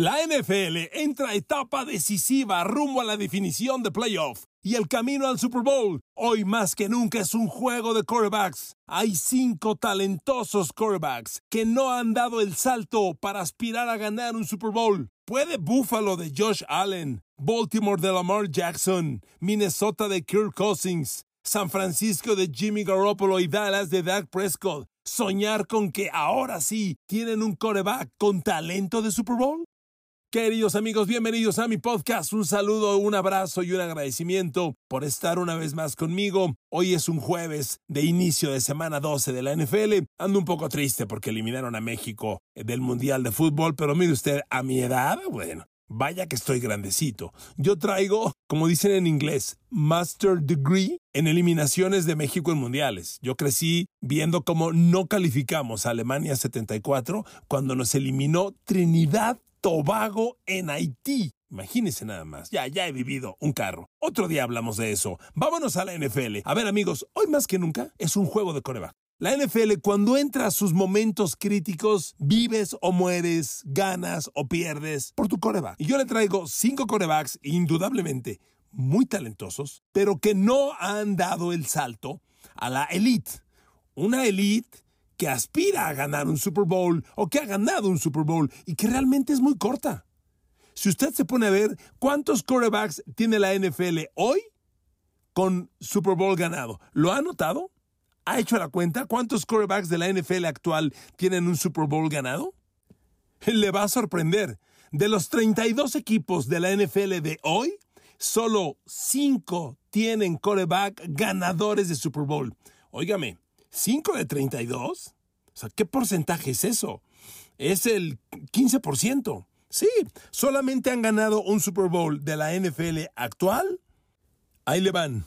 La NFL entra a etapa decisiva rumbo a la definición de playoff y el camino al Super Bowl. Hoy más que nunca es un juego de quarterbacks. Hay cinco talentosos quarterbacks que no han dado el salto para aspirar a ganar un Super Bowl. ¿Puede Buffalo de Josh Allen, Baltimore de Lamar Jackson, Minnesota de Kirk Cousins, San Francisco de Jimmy Garoppolo y Dallas de Dak Prescott soñar con que ahora sí tienen un quarterback con talento de Super Bowl? Queridos amigos, bienvenidos a mi podcast. Un saludo, un abrazo y un agradecimiento por estar una vez más conmigo. Hoy es un jueves de inicio de semana 12 de la NFL. Ando un poco triste porque eliminaron a México del Mundial de Fútbol, pero mire usted, a mi edad, bueno, Vaya que estoy grandecito. Yo traigo, como dicen en inglés, Master Degree en eliminaciones de México en mundiales. Yo crecí viendo cómo no calificamos a Alemania 74 cuando nos eliminó Trinidad Tobago en Haití. Imagínense nada más. Ya, ya he vivido un carro. Otro día hablamos de eso. Vámonos a la NFL. A ver, amigos, hoy más que nunca es un juego de coreback. La NFL, cuando entra a sus momentos críticos, vives o mueres, ganas o pierdes por tu coreback. Y yo le traigo cinco corebacks, indudablemente muy talentosos, pero que no han dado el salto a la elite. Una elite que aspira a ganar un Super Bowl o que ha ganado un Super Bowl y que realmente es muy corta. Si usted se pone a ver cuántos corebacks tiene la NFL hoy con Super Bowl ganado, ¿lo ha notado? ¿Ha hecho la cuenta cuántos quarterbacks de la NFL actual tienen un Super Bowl ganado? Le va a sorprender. De los 32 equipos de la NFL de hoy, solo 5 tienen quarterback ganadores de Super Bowl. Óigame, ¿5 de 32? O sea, ¿qué porcentaje es eso? Es el 15%. Sí, solamente han ganado un Super Bowl de la NFL actual. Ahí le van.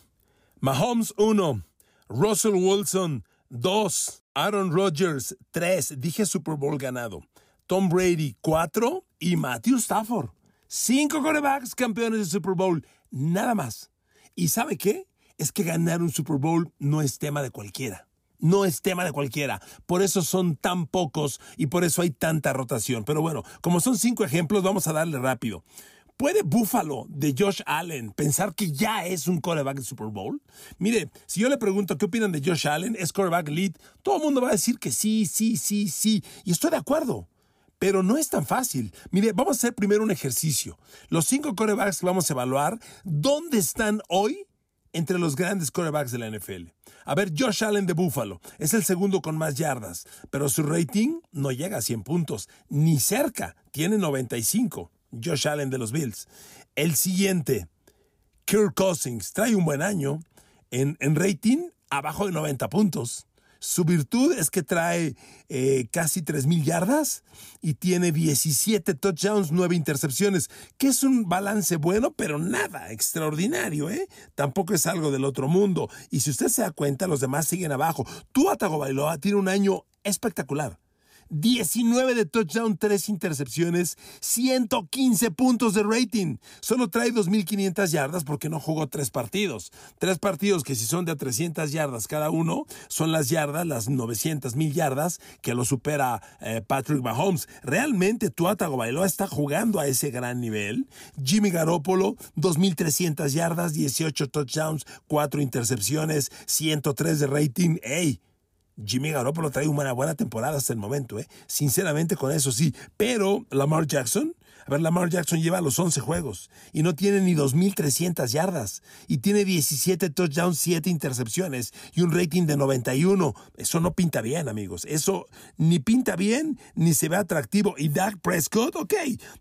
Mahomes 1, Russell Wilson 2, Aaron Rodgers 3, dije Super Bowl ganado. Tom Brady 4 y Matthew Stafford. 5 quarterbacks campeones de Super Bowl, nada más. ¿Y sabe qué? Es que ganar un Super Bowl no es tema de cualquiera no es tema de cualquiera. Por eso son tan pocos y por eso hay tanta rotación. Pero bueno, como son cinco ejemplos, vamos a darle rápido. ¿Puede Buffalo de Josh Allen pensar que ya es un quarterback de Super Bowl? Mire, si yo le pregunto qué opinan de Josh Allen, es quarterback lead, todo el mundo va a decir que sí, sí, sí, sí. Y estoy de acuerdo. Pero no es tan fácil. Mire, vamos a hacer primero un ejercicio. Los cinco quarterbacks que vamos a evaluar, ¿dónde están hoy entre los grandes quarterbacks de la NFL. A ver, Josh Allen de Buffalo es el segundo con más yardas, pero su rating no llega a 100 puntos, ni cerca, tiene 95. Josh Allen de los Bills. El siguiente, Kirk Cousins, trae un buen año en, en rating abajo de 90 puntos. Su virtud es que trae eh, casi 3.000 yardas y tiene 17 touchdowns, 9 intercepciones, que es un balance bueno, pero nada extraordinario, ¿eh? Tampoco es algo del otro mundo. Y si usted se da cuenta, los demás siguen abajo. Tua Bailoa tiene un año espectacular. 19 de touchdown, 3 intercepciones, 115 puntos de rating. Solo trae 2.500 yardas porque no jugó tres partidos. Tres partidos que si son de 300 yardas cada uno, son las yardas, las 900 mil yardas que lo supera eh, Patrick Mahomes. Realmente Tua Tagovailoa está jugando a ese gran nivel. Jimmy Garoppolo, 2.300 yardas, 18 touchdowns, 4 intercepciones, 103 de rating. ¡Ey! Jimmy Garoppolo trae una buena temporada hasta el momento, ¿eh? Sinceramente con eso sí. Pero Lamar Jackson, a ver, Lamar Jackson lleva los 11 juegos y no tiene ni 2.300 yardas y tiene 17 touchdowns, 7 intercepciones y un rating de 91. Eso no pinta bien, amigos. Eso ni pinta bien ni se ve atractivo. Y Dak Prescott, ok,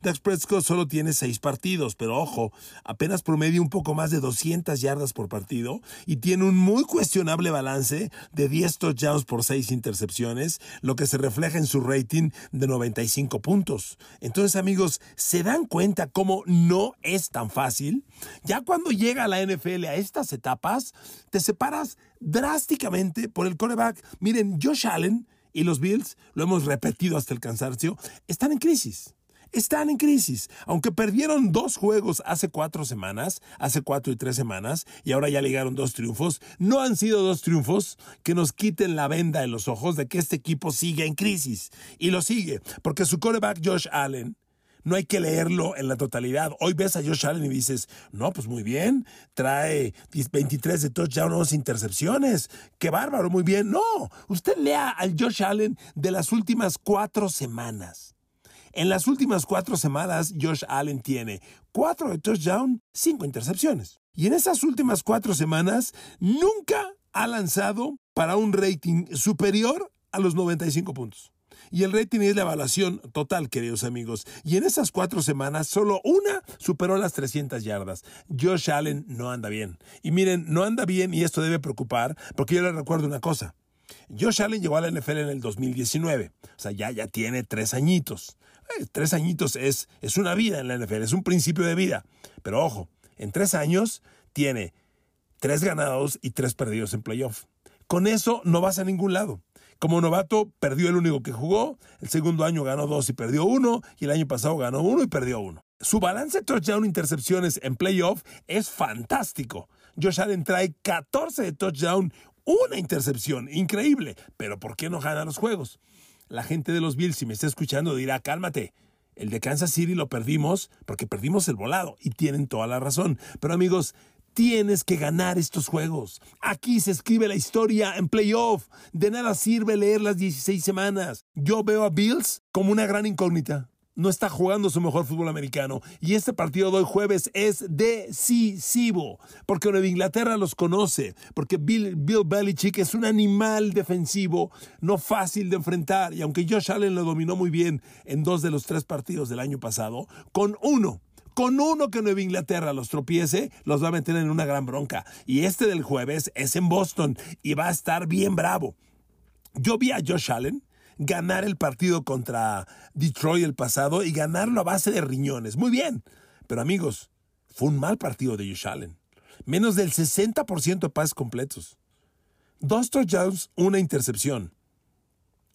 Dak Prescott solo tiene 6 partidos, pero ojo, apenas promedia un poco más de 200 yardas por partido y tiene un muy cuestionable balance de 10 touchdowns por 6 intercepciones, lo que se refleja en su rating de 95 puntos. Entonces, amigos, ¿Se dan cuenta cómo no es tan fácil? Ya cuando llega la NFL a estas etapas, te separas drásticamente por el coreback. Miren, Josh Allen y los Bills, lo hemos repetido hasta el cansancio, están en crisis están en crisis. Aunque perdieron dos juegos hace cuatro semanas, hace cuatro y tres semanas, y ahora ya llegaron dos triunfos, no han sido dos triunfos que nos quiten la venda en los ojos de que este equipo sigue en crisis. Y lo sigue, porque su coreback Josh Allen no hay que leerlo en la totalidad. Hoy ves a Josh Allen y dices, no, pues muy bien, trae 23 de touchdown, 11 intercepciones, qué bárbaro, muy bien. No, usted lea al Josh Allen de las últimas cuatro semanas. En las últimas cuatro semanas, Josh Allen tiene cuatro de touchdown, cinco intercepciones. Y en esas últimas cuatro semanas, nunca ha lanzado para un rating superior a los 95 puntos. Y el rating es la evaluación total, queridos amigos. Y en esas cuatro semanas, solo una superó las 300 yardas. Josh Allen no anda bien. Y miren, no anda bien y esto debe preocupar, porque yo le recuerdo una cosa. Josh Allen llegó a la NFL en el 2019. O sea, ya, ya tiene tres añitos. Eh, tres añitos es, es una vida en la NFL, es un principio de vida. Pero ojo, en tres años tiene tres ganados y tres perdidos en playoff. Con eso no vas a ningún lado. Como novato, perdió el único que jugó. El segundo año ganó dos y perdió uno. Y el año pasado ganó uno y perdió uno. Su balance de touchdown intercepciones en playoff es fantástico. Josh Allen trae 14 de touchdown, una intercepción. Increíble. Pero ¿por qué no gana los juegos? La gente de los Bills, si me está escuchando, dirá, cálmate. El de Kansas City lo perdimos porque perdimos el volado y tienen toda la razón. Pero amigos, Tienes que ganar estos juegos. Aquí se escribe la historia en playoff. De nada sirve leer las 16 semanas. Yo veo a Bills como una gran incógnita. No está jugando su mejor fútbol americano. Y este partido de hoy jueves es decisivo. Porque Nueva Inglaterra los conoce. Porque Bill, Bill Belichick es un animal defensivo no fácil de enfrentar. Y aunque Josh Allen lo dominó muy bien en dos de los tres partidos del año pasado, con uno con uno que Nueva Inglaterra los tropiece, los va a meter en una gran bronca. Y este del jueves es en Boston y va a estar bien bravo. Yo vi a Josh Allen ganar el partido contra Detroit el pasado y ganarlo a base de riñones. Muy bien. Pero amigos, fue un mal partido de Josh Allen. Menos del 60% de pases completos. Dos touchdowns, una intercepción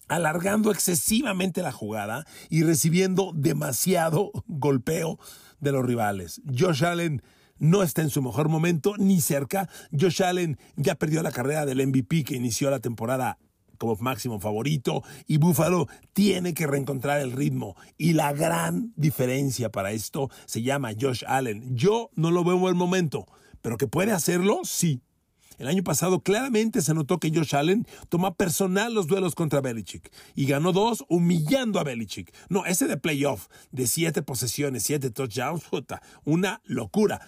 alargando excesivamente la jugada y recibiendo demasiado golpeo de los rivales. Josh Allen no está en su mejor momento, ni cerca. Josh Allen ya perdió la carrera del MVP que inició la temporada como máximo favorito y Buffalo tiene que reencontrar el ritmo y la gran diferencia para esto se llama Josh Allen. Yo no lo veo en buen momento, pero que puede hacerlo, sí. El año pasado claramente se notó que Josh Allen toma personal los duelos contra Belichick y ganó dos humillando a Belichick. No, ese de playoff de siete posesiones, siete touchdowns, puta, una locura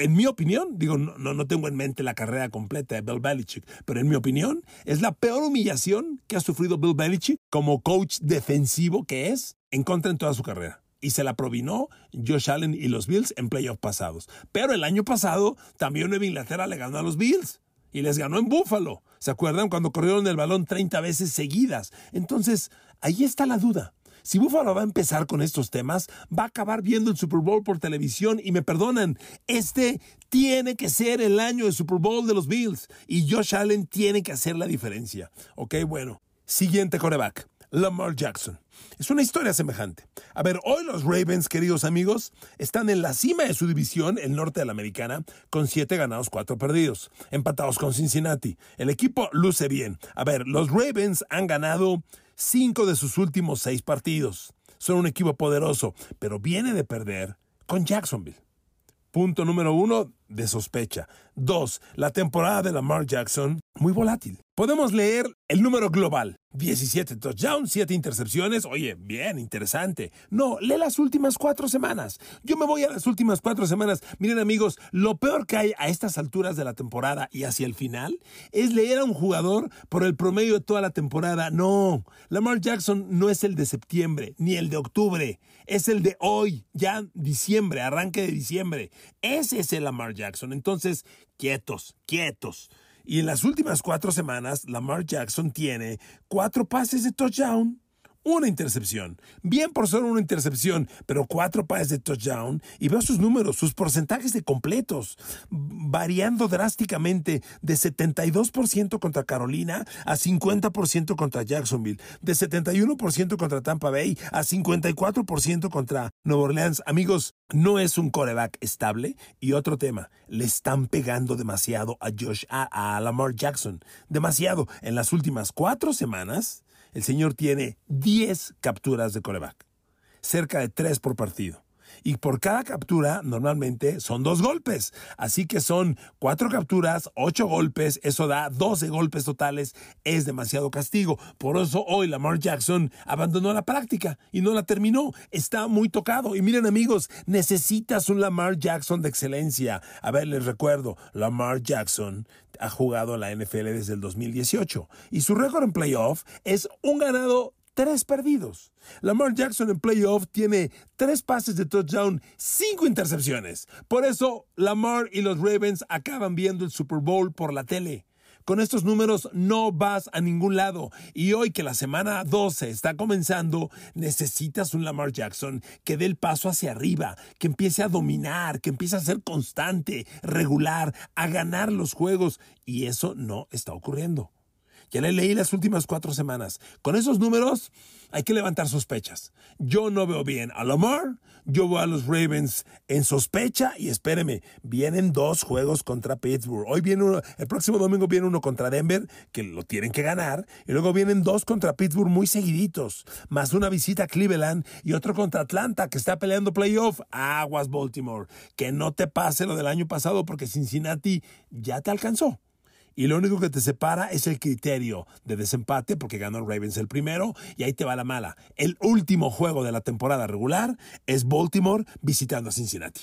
en mi opinión, digo, no, no tengo en mente la carrera completa de Bill Belichick, pero en mi opinión es la peor humillación que ha sufrido Bill Belichick como coach defensivo que es en contra en toda su carrera y se la provinó Josh Allen y los Bills en playoffs pasados. Pero el año pasado también Nueva Inglaterra le ganó a los Bills y les ganó en Búfalo. ¿Se acuerdan cuando corrieron el balón 30 veces seguidas? Entonces, ahí está la duda. Si Búfalo va a empezar con estos temas, va a acabar viendo el Super Bowl por televisión y me perdonan, este tiene que ser el año de Super Bowl de los Bills y Josh Allen tiene que hacer la diferencia. Ok, bueno. Siguiente coreback, Lamar Jackson. Es una historia semejante. A ver, hoy los Ravens, queridos amigos, están en la cima de su división, el norte de la americana, con siete ganados, cuatro perdidos, empatados con Cincinnati. El equipo luce bien. A ver, los Ravens han ganado cinco de sus últimos seis partidos. Son un equipo poderoso, pero viene de perder con Jacksonville. Punto número uno, de sospecha. Dos, la temporada de Lamar Jackson, muy volátil. Podemos leer el número global. 17 touchdowns, 7 intercepciones. Oye, bien, interesante. No, lee las últimas cuatro semanas. Yo me voy a las últimas cuatro semanas. Miren amigos, lo peor que hay a estas alturas de la temporada y hacia el final es leer a un jugador por el promedio de toda la temporada. No, Lamar Jackson no es el de septiembre, ni el de octubre. Es el de hoy, ya diciembre, arranque de diciembre. Ese es el Lamar Jackson. Entonces, quietos, quietos. Y en las últimas cuatro semanas, Lamar Jackson tiene cuatro pases de touchdown una intercepción. Bien por solo una intercepción, pero cuatro pases de touchdown. Y veo sus números, sus porcentajes de completos, variando drásticamente de 72% contra Carolina a 50% contra Jacksonville, de 71% contra Tampa Bay a 54% contra Nueva Orleans. Amigos, no es un coreback estable. Y otro tema, le están pegando demasiado a Josh, a, a Lamar Jackson. Demasiado. En las últimas cuatro semanas, el señor tiene 10 capturas de coreback. cerca de tres por partido. Y por cada captura normalmente son dos golpes. Así que son cuatro capturas, ocho golpes, eso da 12 golpes totales. Es demasiado castigo. Por eso hoy Lamar Jackson abandonó la práctica y no la terminó. Está muy tocado. Y miren amigos, necesitas un Lamar Jackson de excelencia. A ver, les recuerdo, Lamar Jackson ha jugado la NFL desde el 2018 y su récord en playoff es un ganado tres perdidos. Lamar Jackson en playoff tiene tres pases de touchdown, cinco intercepciones. Por eso Lamar y los Ravens acaban viendo el Super Bowl por la tele. Con estos números no vas a ningún lado. Y hoy que la semana 12 está comenzando, necesitas un Lamar Jackson que dé el paso hacia arriba, que empiece a dominar, que empiece a ser constante, regular, a ganar los juegos. Y eso no está ocurriendo. Ya le leí las últimas cuatro semanas. Con esos números hay que levantar sospechas. Yo no veo bien a Lamar, yo veo a los Ravens en sospecha y espéreme, vienen dos juegos contra Pittsburgh. Hoy viene uno, el próximo domingo viene uno contra Denver, que lo tienen que ganar, y luego vienen dos contra Pittsburgh muy seguiditos, más una visita a Cleveland y otro contra Atlanta, que está peleando playoff. Aguas Baltimore, que no te pase lo del año pasado porque Cincinnati ya te alcanzó y lo único que te separa es el criterio de desempate porque ganó Ravens el primero y ahí te va la mala. El último juego de la temporada regular es Baltimore visitando a Cincinnati.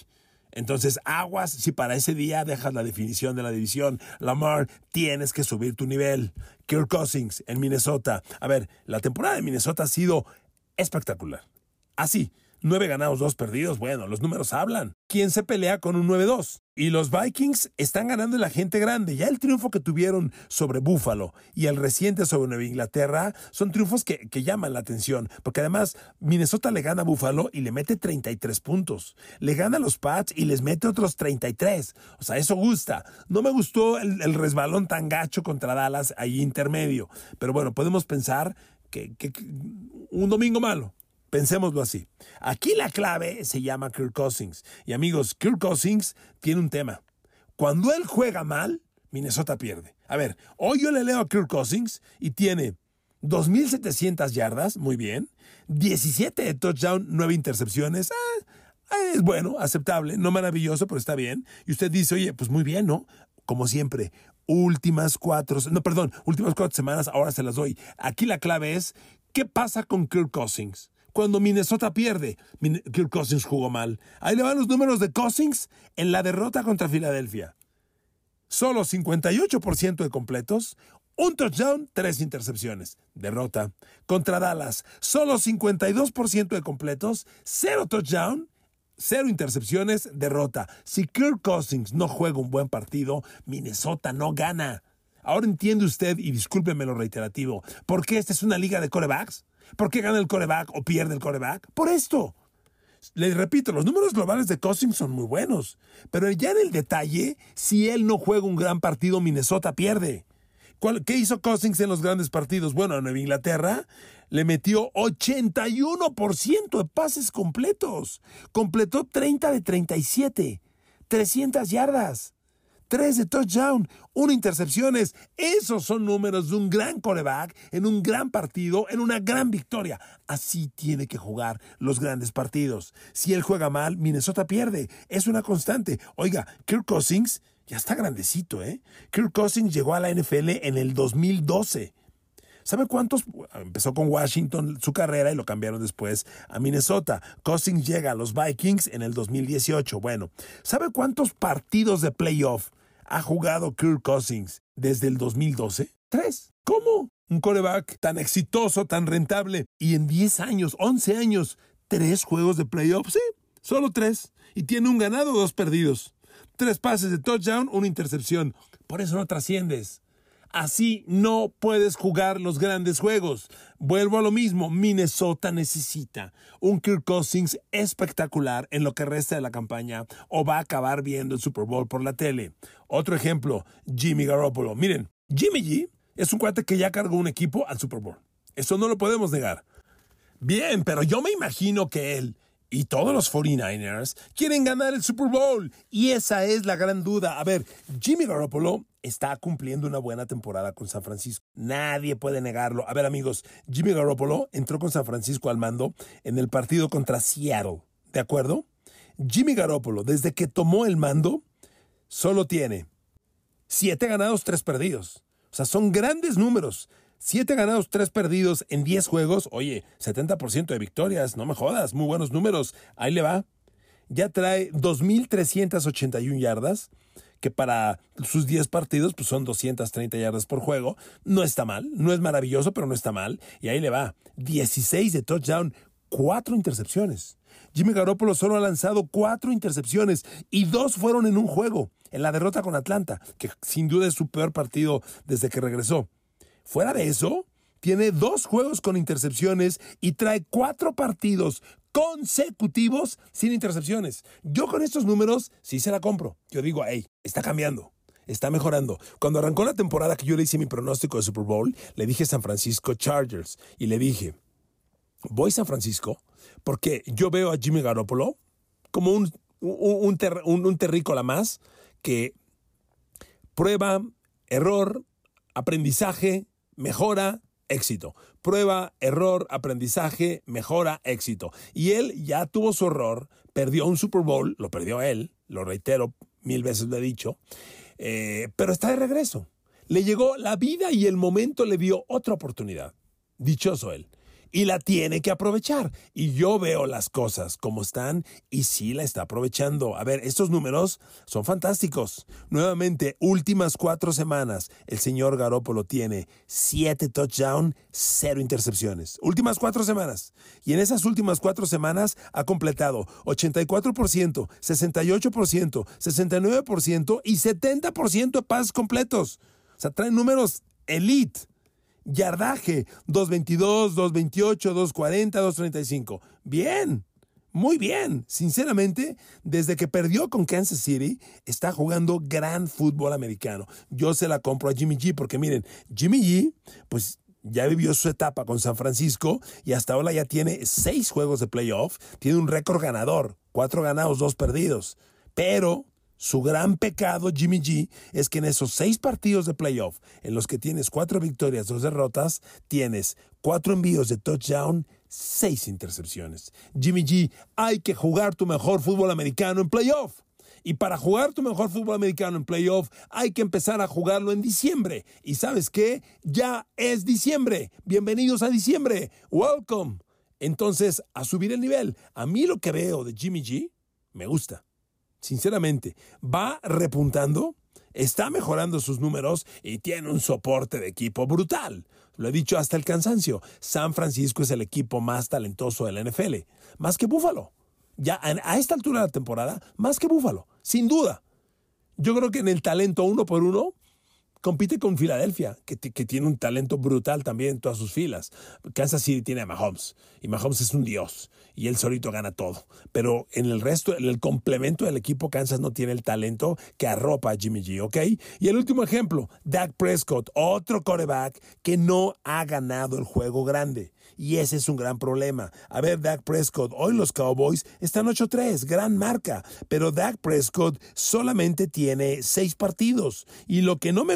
Entonces, aguas si para ese día dejas la definición de la división. Lamar, tienes que subir tu nivel. Kirk Cousins en Minnesota. A ver, la temporada de Minnesota ha sido espectacular. Así, Nueve ganados, dos perdidos. Bueno, los números hablan. ¿Quién se pelea con un 9-2? Y los Vikings están ganando la gente grande. Ya el triunfo que tuvieron sobre Buffalo y el reciente sobre Nueva Inglaterra son triunfos que, llaman la atención. Porque además Minnesota le gana a Buffalo y le mete 33 puntos. Le gana a los Pats y les mete otros 33. O sea, eso gusta. No me gustó el, resbalón tan gacho contra Dallas ahí intermedio. Pero bueno, podemos pensar que un domingo malo. Pensémoslo así. Aquí la clave se llama Kirk Cousins. Y amigos, Kirk Cousins tiene un tema. Cuando él juega mal, Minnesota pierde. A ver, hoy yo le leo a Kirk Cousins y tiene 2.700 yardas, muy bien. 17 de touchdown, 9 intercepciones. Ah, es bueno, aceptable, no maravilloso, pero está bien. Y usted dice, oye, pues muy bien, ¿no? Como siempre, últimas cuatro, no, perdón, últimas cuatro semanas, ahora se las doy. Aquí la clave es, ¿qué pasa con Kirk Cousins? Cuando Minnesota pierde. Kirk Cousins jugó mal. Ahí le van los números de Cousins en la derrota contra Filadelfia. Solo 58% de completos, un touchdown, tres intercepciones. Derrota. Contra Dallas, solo 52% de completos, cero touchdown, cero intercepciones, derrota. Si Kirk Cousins no juega un buen partido, Minnesota no gana. Ahora entiende usted, y discúlpeme lo reiterativo, ¿por qué esta es una liga de corebacks? ¿Por qué gana el coreback o pierde el coreback? Por esto. Le repito, los números globales de Cousins son muy buenos, pero ya en el detalle, si él no juega un gran partido, Minnesota pierde. ¿Qué hizo Cousins en los grandes partidos? Bueno, a Nueva Inglaterra le metió 81% de pases completos. Completó 30 de 37. 300 yardas. 3 de touchdown, 1 intercepciones. Esos son números de un gran coreback en un gran partido, en una gran victoria. Así tiene que jugar los grandes partidos. Si él juega mal, Minnesota pierde. Es una constante. Oiga, Kirk Cousins ya está grandecito, ¿eh? Kirk Cousins llegó a la NFL en el 2012. ¿Sabe cuántos? Empezó con Washington su carrera y lo cambiaron después a Minnesota. Cousins llega a los Vikings en el 2018. Bueno, ¿sabe cuántos partidos de playoff ha jugado Kirk Cousins desde el 2012? Tres. ¿Cómo? Un coreback tan exitoso, tan rentable y en 10 años, 11 años, tres juegos de playoff. Sí, solo tres. Y tiene un ganado, dos perdidos. Tres pases de touchdown, una intercepción. Por eso no trasciendes. Así no puedes jugar los grandes juegos. Vuelvo a lo mismo, Minnesota necesita un Kirk Cousins espectacular en lo que resta de la campaña o va a acabar viendo el Super Bowl por la tele. Otro ejemplo, Jimmy Garoppolo. Miren, Jimmy G es un cuate que ya cargó un equipo al Super Bowl. Eso no lo podemos negar. Bien, pero yo me imagino que él Y todos los 49ers quieren ganar el Super Bowl. Y esa es la gran duda. A ver, Jimmy Garoppolo está cumpliendo una buena temporada con San Francisco. Nadie puede negarlo. A ver, amigos, Jimmy Garoppolo entró con San Francisco al mando en el partido contra Seattle. ¿De acuerdo? Jimmy Garoppolo, desde que tomó el mando, solo tiene siete ganados, tres perdidos. O sea, son grandes números. Siete ganados, tres perdidos en diez juegos. Oye, 70% de victorias, no me jodas, muy buenos números. Ahí le va. Ya trae 2.381 yardas, que para sus 10 partidos pues son 230 yardas por juego. No está mal, no es maravilloso, pero no está mal. Y ahí le va. 16 de touchdown, cuatro intercepciones. Jimmy Garoppolo solo ha lanzado cuatro intercepciones y dos fueron en un juego, en la derrota con Atlanta, que sin duda es su peor partido desde que regresó. Fuera de eso, tiene dos juegos con intercepciones y trae cuatro partidos consecutivos sin intercepciones. Yo con estos números sí se la compro. Yo digo, hey, está cambiando. Está mejorando. Cuando arrancó la temporada que yo le hice mi pronóstico de Super Bowl, le dije San Francisco Chargers y le dije, voy a San Francisco porque yo veo a Jimmy Garoppolo como un, un, un terrícola más que prueba, error, aprendizaje, mejora, éxito. Prueba, error, aprendizaje, mejora, éxito. Y él ya tuvo su error, perdió un Super Bowl, lo perdió él, lo reitero, mil veces lo he dicho, eh, pero está de regreso. Le llegó la vida y el momento le dio otra oportunidad. Dichoso él y la tiene que aprovechar. Y yo veo las cosas como están y sí la está aprovechando. A ver, estos números son fantásticos. Nuevamente, últimas cuatro semanas, el señor Garópolo tiene siete touchdowns, cero intercepciones. Últimas cuatro semanas. Y en esas últimas cuatro semanas ha completado 84%, 68%, 69% y 70% de pases completos. O sea, traen números elite. Yardaje, 222, 228, 240, 235. Bien, muy bien. Sinceramente, desde que perdió con Kansas City, está jugando gran fútbol americano. Yo se la compro a Jimmy G porque miren, Jimmy G, pues ya vivió su etapa con San Francisco y hasta ahora ya tiene seis juegos de playoff, tiene un récord ganador, cuatro ganados, dos perdidos. Pero su gran pecado, Jimmy G, es que en esos seis partidos de playoff, en los que tienes cuatro victorias, dos derrotas, tienes cuatro envíos de touchdown, seis intercepciones. Jimmy G, hay que jugar tu mejor fútbol americano en playoff. Y para jugar tu mejor fútbol americano en playoff, hay que empezar a jugarlo en diciembre. Y sabes qué? Ya es diciembre. Bienvenidos a diciembre. Welcome. Entonces, a subir el nivel. A mí lo que veo de Jimmy G me gusta sinceramente, va repuntando, está mejorando sus números y tiene un soporte de equipo brutal. Lo he dicho hasta el cansancio. San Francisco es el equipo más talentoso de la NFL, más que Búfalo. Ya a esta altura de la temporada, más que Búfalo, sin duda. Yo creo que en el talento uno por uno, compite con Filadelfia, que, tiene un talento brutal también en todas sus filas. Kansas City tiene a Mahomes, y Mahomes es un dios, y él solito gana todo. Pero en el resto, en el complemento del equipo, Kansas no tiene el talento que arropa a Jimmy G, ¿ok? Y el último ejemplo, Dak Prescott, otro coreback que no ha ganado el juego grande. Y ese es un gran problema. A ver, Dak Prescott, hoy los Cowboys están 8-3, gran marca, pero Dak Prescott solamente tiene seis partidos. Y lo que no me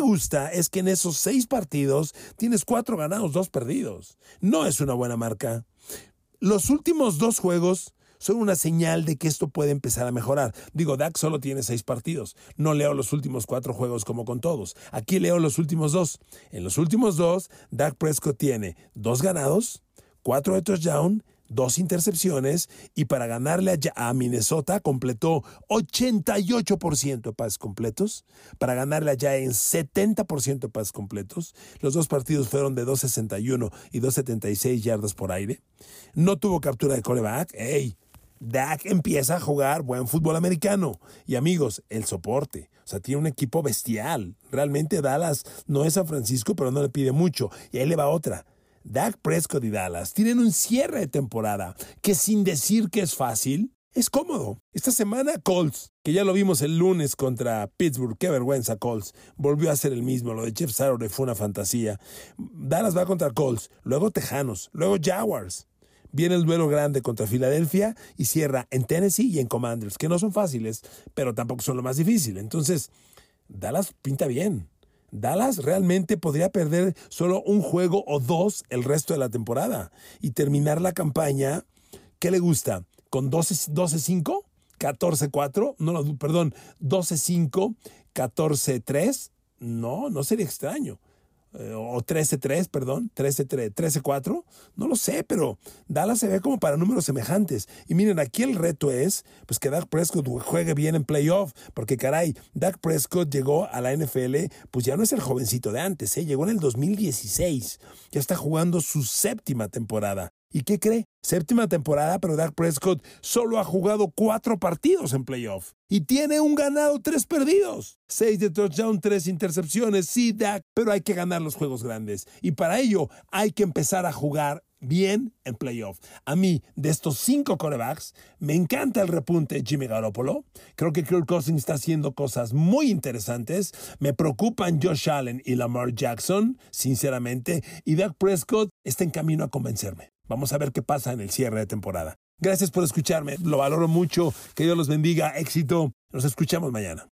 es que en esos seis partidos tienes cuatro ganados, dos perdidos. No es una buena marca. Los últimos dos juegos son una señal de que esto puede empezar a mejorar. Digo, Dak solo tiene seis partidos. No leo los últimos cuatro juegos como con todos. Aquí leo los últimos dos. En los últimos dos, Dak Prescott tiene dos ganados, cuatro de touchdown, dos intercepciones y para ganarle a Minnesota completó 88% de pases completos, para ganarle allá en 70% de pases completos. Los dos partidos fueron de 261 y 276 yardas por aire. No tuvo captura de coreback. ¡Ey! Dak empieza a jugar buen fútbol americano. Y amigos, el soporte. O sea, tiene un equipo bestial. Realmente Dallas no es San Francisco, pero no le pide mucho. Y ahí le va otra. Dak Prescott y Dallas tienen un cierre de temporada que sin decir que es fácil, es cómodo. Esta semana Colts, que ya lo vimos el lunes contra Pittsburgh, qué vergüenza Colts, volvió a ser el mismo, lo de Jeff Saturday fue una fantasía. Dallas va contra Colts, luego Tejanos, luego Jaguars. Viene el duelo grande contra Filadelfia y cierra en Tennessee y en Commanders, que no son fáciles, pero tampoco son lo más difícil. Entonces, Dallas pinta bien. Dallas realmente podría perder solo un juego o dos el resto de la temporada y terminar la campaña, ¿qué le gusta? ¿Con 12-5? 14-4? No, no, perdón, 12-5, 14-3. No, no sería extraño. Eh, o 13-3, perdón, 13-4, no lo sé, pero Dallas se ve como para números semejantes. Y miren, aquí el reto es pues que Dak Prescott juegue bien en playoff, porque caray, Dak Prescott llegó a la NFL, pues ya no es el jovencito de antes, ¿eh? llegó en el 2016, ya está jugando su séptima temporada. ¿Y qué cree? Séptima temporada, pero Dak Prescott solo ha jugado cuatro partidos en playoff. Y tiene un ganado, tres perdidos. Seis de touchdown, tres intercepciones. Sí, Dak, pero hay que ganar los juegos grandes. Y para ello hay que empezar a jugar bien en playoff. A mí, de estos cinco corebacks, me encanta el repunte de Jimmy Garoppolo. Creo que Kirk Cousins está haciendo cosas muy interesantes. Me preocupan Josh Allen y Lamar Jackson, sinceramente. Y Dak Prescott está en camino a convencerme. Vamos a ver qué pasa en el cierre de temporada. Gracias por escucharme, lo valoro mucho, que Dios los bendiga, éxito, nos escuchamos mañana.